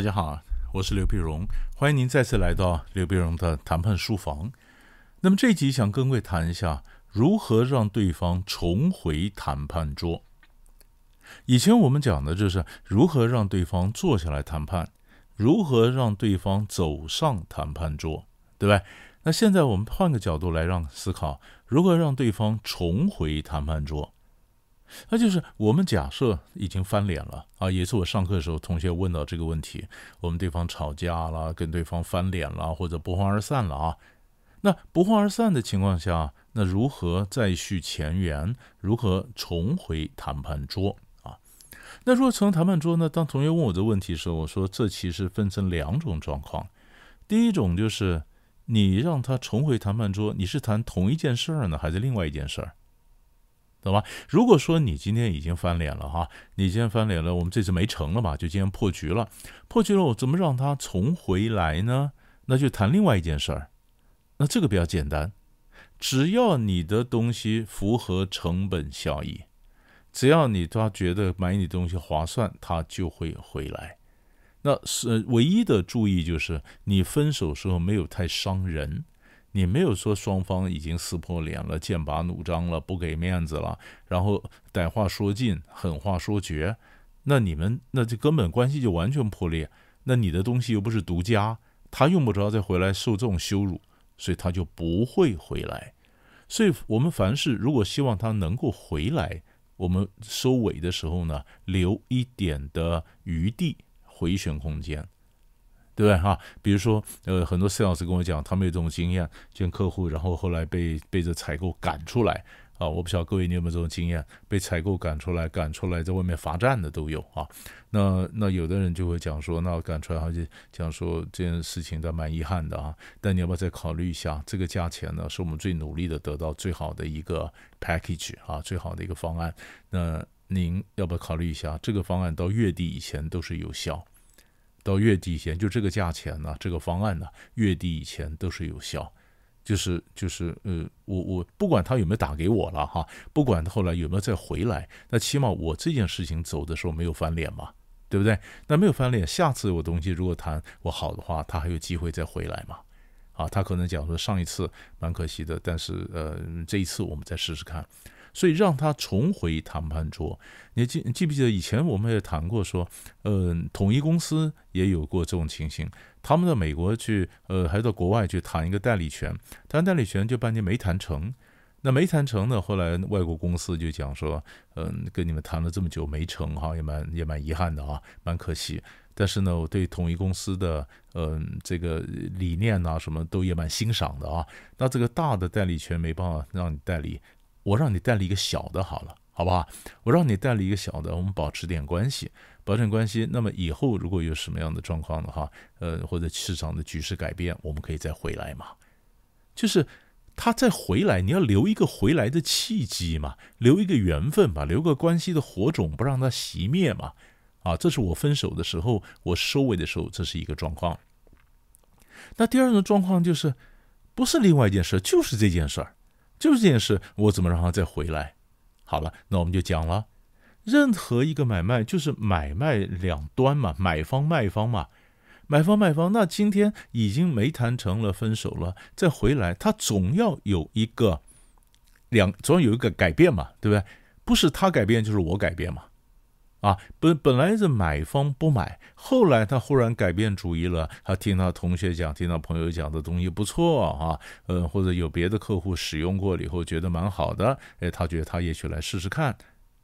大家好，我是刘碧荣，欢迎您再次来到刘碧荣的谈判书房。那么这集想跟各位谈一下如何让对方重回谈判桌。以前我们讲的就是如何让对方坐下来谈判，如何让对方走上谈判桌，对吧？那现在我们换个角度来让思考，如何让对方重回谈判桌？那就是我们假设已经翻脸了啊，也是我上课的时候同学问到这个问题，我们对方吵架了，跟对方翻脸了，或者不欢而散了啊。那不欢而散的情况下，那如何再续前缘？如何重回谈判桌啊？那如果从谈判桌呢？当同学问我这问题的时候，我说这其实分成两种状况。第一种就是你让他重回谈判桌，你是谈同一件事儿呢，还是另外一件事儿？懂吧？如果说你今天已经翻脸了哈，你今天翻脸了，我们这次没成了嘛，就今天破局了。破局了，我怎么让他重回来呢？那就谈另外一件事儿。那这个比较简单，只要你的东西符合成本效益，只要你他觉得买你东西划算，他就会回来。那是唯一的注意就是你分手时候没有太伤人，你没有说双方已经撕破脸了、剑拔弩张了、不给面子了，然后歹话说尽、狠话说绝，那你们那这根本关系就完全破裂。那你的东西又不是独家，他用不着再回来受这种羞辱。所以他就不会回来，所以我们凡事如果希望他能够回来，我们收尾的时候呢，留一点的余地回旋空间，对不对哈？比如说，呃，很多 sales 跟我讲，他们有这种经验，见客户，然后后来被被这采购赶出来。啊，我不晓得各位你有没有这种经验，被采购赶出来，赶出来在外面罚站的都有啊。那那有的人就会讲说，那赶出来，而且讲说这件事情的蛮遗憾的啊。但你要不要再考虑一下，这个价钱呢，是我们最努力的得到最好的一个 package 啊，最好的一个方案。那您要不要考虑一下，这个方案到月底以前都是有效，到月底以前就这个价钱呢，这个方案呢，月底以前都是有效。就是就是呃，我我不管他有没有打给我了哈，不管他后来有没有再回来，那起码我这件事情走的时候没有翻脸嘛，对不对？那没有翻脸，下次我东西如果谈我好的话，他还有机会再回来嘛？啊，他可能讲说上一次蛮可惜的，但是呃这一次我们再试试看。所以让他重回谈判桌。你记记不记得以前我们也谈过说，呃，统一公司也有过这种情形，他们到美国去，呃，还到国外去谈一个代理权，谈代理权就半天没谈成。那没谈成呢，后来外国公司就讲说，嗯，跟你们谈了这么久没成哈，也蛮也蛮遗憾的啊，蛮可惜。但是呢，我对统一公司的嗯这个理念呐，什么都也蛮欣赏的啊。那这个大的代理权没办法让你代理。我让你带了一个小的，好了，好不好？我让你带了一个小的，我们保持点关系，保持点关系。那么以后如果有什么样的状况的话，呃，或者市场的局势改变，我们可以再回来嘛。就是他再回来，你要留一个回来的契机嘛，留一个缘分吧，留个关系的火种，不让它熄灭嘛。啊，这是我分手的时候，我收尾的时候，这是一个状况。那第二种状况就是，不是另外一件事，就是这件事儿。就是这件事，我怎么让他再回来？好了，那我们就讲了，任何一个买卖就是买卖两端嘛，买方卖方嘛，买方卖方。那今天已经没谈成了，分手了，再回来，他总要有一个两，总要有一个改变嘛，对不对？不是他改变，就是我改变嘛。啊，本本来是买方不买，后来他忽然改变主意了。他听到同学讲，听到朋友讲的东西不错啊，呃，或者有别的客户使用过了以后觉得蛮好的，哎，他觉得他也许来试试看。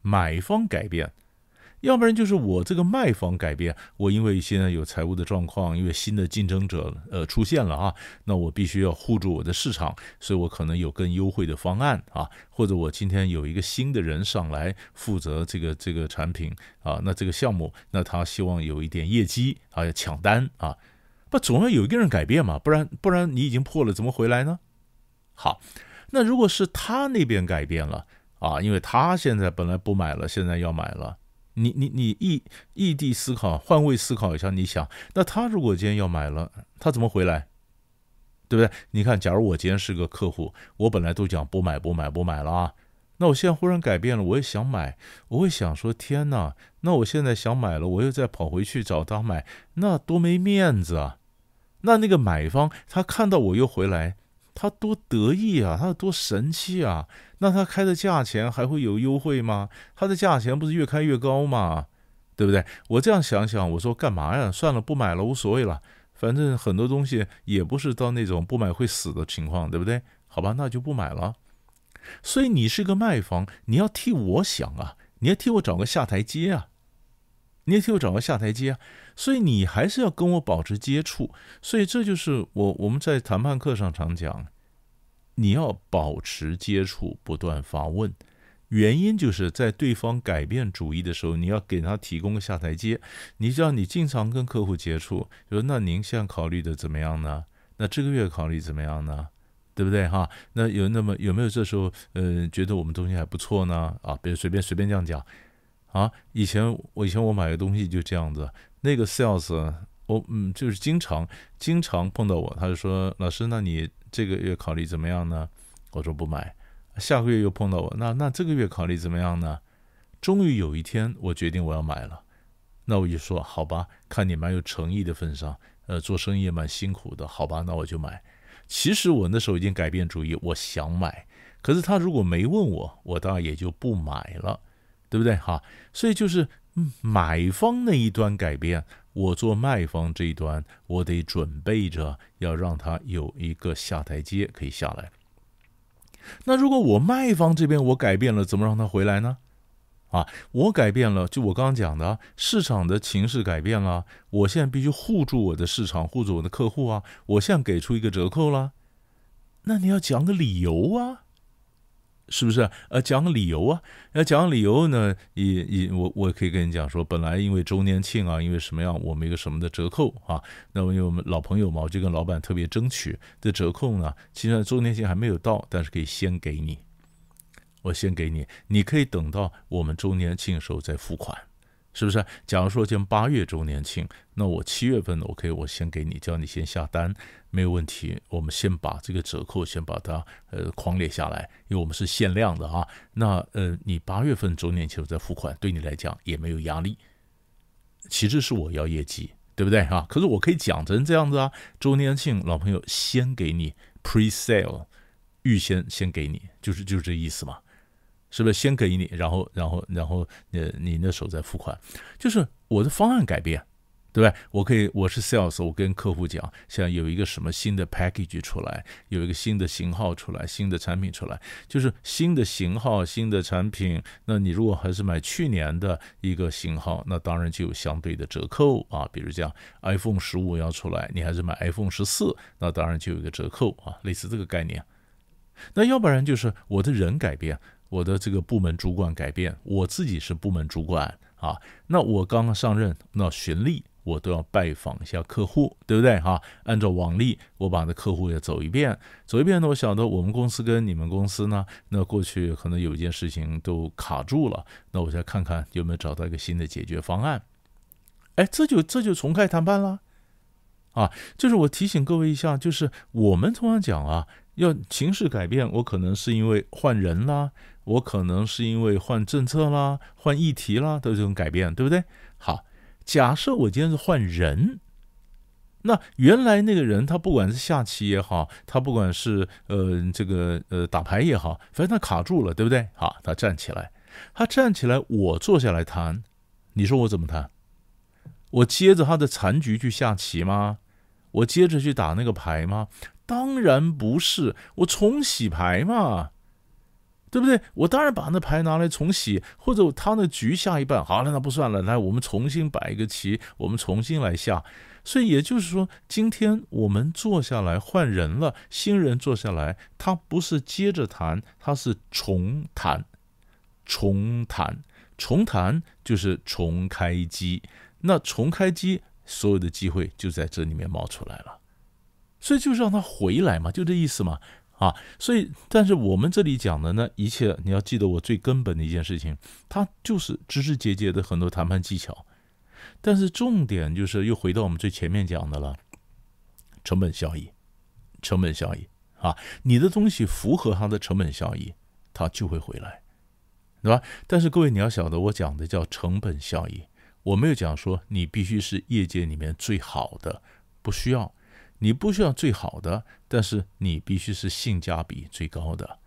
买方改变。要不然就是我这个卖方改变，我因为现在有财务的状况，因为新的竞争者呃出现了啊，那我必须要护住我的市场，所以我可能有更优惠的方案啊，或者我今天有一个新的人上来负责这个这个产品啊，那这个项目，那他希望有一点业绩啊，要抢单啊，不总要有一个人改变嘛，不然不然你已经破了怎么回来呢？好，那如果是他那边改变了啊，因为他现在本来不买了，现在要买了。你你你异异地思考，换位思考一下，你想，那他如果今天要买了，他怎么回来？对不对？你看，假如我今天是个客户，我本来都讲不买不买不买了啊，那我现在忽然改变了，我也想买，我会想说：天哪！那我现在想买了，我又再跑回去找他买，那多没面子啊！那那个买方他看到我又回来，他多得意啊，他多神气啊！那他开的价钱还会有优惠吗？他的价钱不是越开越高吗？对不对？我这样想想，我说干嘛呀？算了，不买了，无所谓了。反正很多东西也不是到那种不买会死的情况，对不对？好吧，那就不买了。所以你是个卖方，你要替我想啊，你要替我找个下台阶啊，你也替我找个下台阶啊。所以你还是要跟我保持接触。所以这就是我我们在谈判课上常讲，你要保持接触，不断发问。原因就是在对方改变主意的时候，你要给他提供个下台阶。你知道，你经常跟客户接触，说那您现在考虑的怎么样呢？那这个月考虑怎么样呢？对不对哈？那有那么有没有这时候呃觉得我们东西还不错呢？啊，比如随便随便这样讲啊。以前我以前我买个东西就这样子，那个 sales 我嗯就是经常经常碰到我，他就说老师，那你这个月考虑怎么样呢？我说不买。下个月又碰到我，那那这个月考虑怎么样呢？终于有一天，我决定我要买了。那我就说好吧，看你蛮有诚意的份上，呃，做生意也蛮辛苦的，好吧，那我就买。其实我那时候已经改变主意，我想买。可是他如果没问我，我当然也就不买了，对不对？哈，所以就是买方那一端改变，我做卖方这一端，我得准备着要让他有一个下台阶可以下来。那如果我卖方这边我改变了，怎么让他回来呢？啊，我改变了，就我刚刚讲的，市场的情势改变了，我现在必须护住我的市场，护住我的客户啊！我现在给出一个折扣了，那你要讲个理由啊。是不是？呃，讲理由啊，要讲理由呢，也也我我可以跟你讲说，本来因为周年庆啊，因为什么样，我们一个什么的折扣啊，那么因为我们老朋友嘛，我就跟老板特别争取的折扣呢，其实周年庆还没有到，但是可以先给你，我先给你，你可以等到我们周年庆的时候再付款。是不是？假如说今八月周年庆，那我七月份 OK，我先给你，叫你先下单，没有问题。我们先把这个折扣先把它呃框列下来，因为我们是限量的啊。那呃，你八月份周年庆再付款，对你来讲也没有压力。其实是我要业绩，对不对啊？可是我可以讲成这样子啊，周年庆老朋友先给你 pre sale，预先先给你，就是就是这意思嘛。是不是先给你，然后，然后，然后，呃，你那时候再付款，就是我的方案改变，对不对？我可以，我是 sales，我跟客户讲，现在有一个什么新的 package 出来，有一个新的型号出来，新的产品出来，就是新的型号、新的产品。那你如果还是买去年的一个型号，那当然就有相对的折扣啊。比如讲，iPhone 十五要出来，你还是买 iPhone 十四，那当然就有一个折扣啊，类似这个概念。那要不然就是我的人改变。我的这个部门主管改变，我自己是部门主管啊。那我刚刚上任，那循例我都要拜访一下客户，对不对哈？按照往例，我把那客户也走一遍，走一遍呢。我晓得我们公司跟你们公司呢，那过去可能有一件事情都卡住了，那我再看看有没有找到一个新的解决方案。哎，这就这就重开谈判了啊！就是我提醒各位一下，就是我们通常讲啊，要情势改变，我可能是因为换人啦。我可能是因为换政策啦、换议题啦，都有这种改变，对不对？好，假设我今天是换人，那原来那个人他不管是下棋也好，他不管是呃这个呃打牌也好，反正他卡住了，对不对？好，他站起来，他站起来，我坐下来谈，你说我怎么谈？我接着他的残局去下棋吗？我接着去打那个牌吗？当然不是，我重洗牌嘛。对不对？我当然把那牌拿来重洗，或者他那局下一半，好了，那不算了。来，我们重新摆一个棋，我们重新来下。所以也就是说，今天我们坐下来换人了，新人坐下来，他不是接着谈，他是重谈，重谈，重谈就是重开机。那重开机，所有的机会就在这里面冒出来了。所以就是让他回来嘛，就这意思嘛。啊，所以，但是我们这里讲的呢，一切你要记得我最根本的一件事情，它就是枝枝节节的很多谈判技巧，但是重点就是又回到我们最前面讲的了，成本效益，成本效益啊，你的东西符合它的成本效益，它就会回来。对吧？但是各位你要晓得，我讲的叫成本效益，我没有讲说你必须是业界里面最好的，不需要，你不需要最好的，但是你必须是性价比最高的。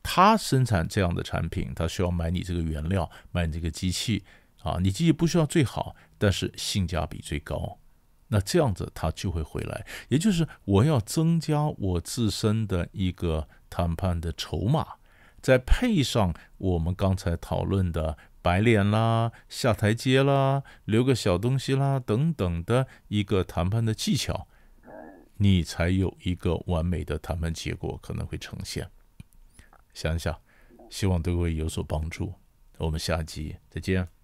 他生产这样的产品，他需要买你这个原料，买你这个机器啊，你机器不需要最好，但是性价比最高。那这样子他就会回来，也就是我要增加我自身的一个谈判的筹码，再配上我们刚才讨论的白脸啦、下台阶啦、留个小东西啦等等的一个谈判的技巧，你才有一个完美的谈判结果可能会呈现。想想，希望对各位有所帮助。我们下集再见。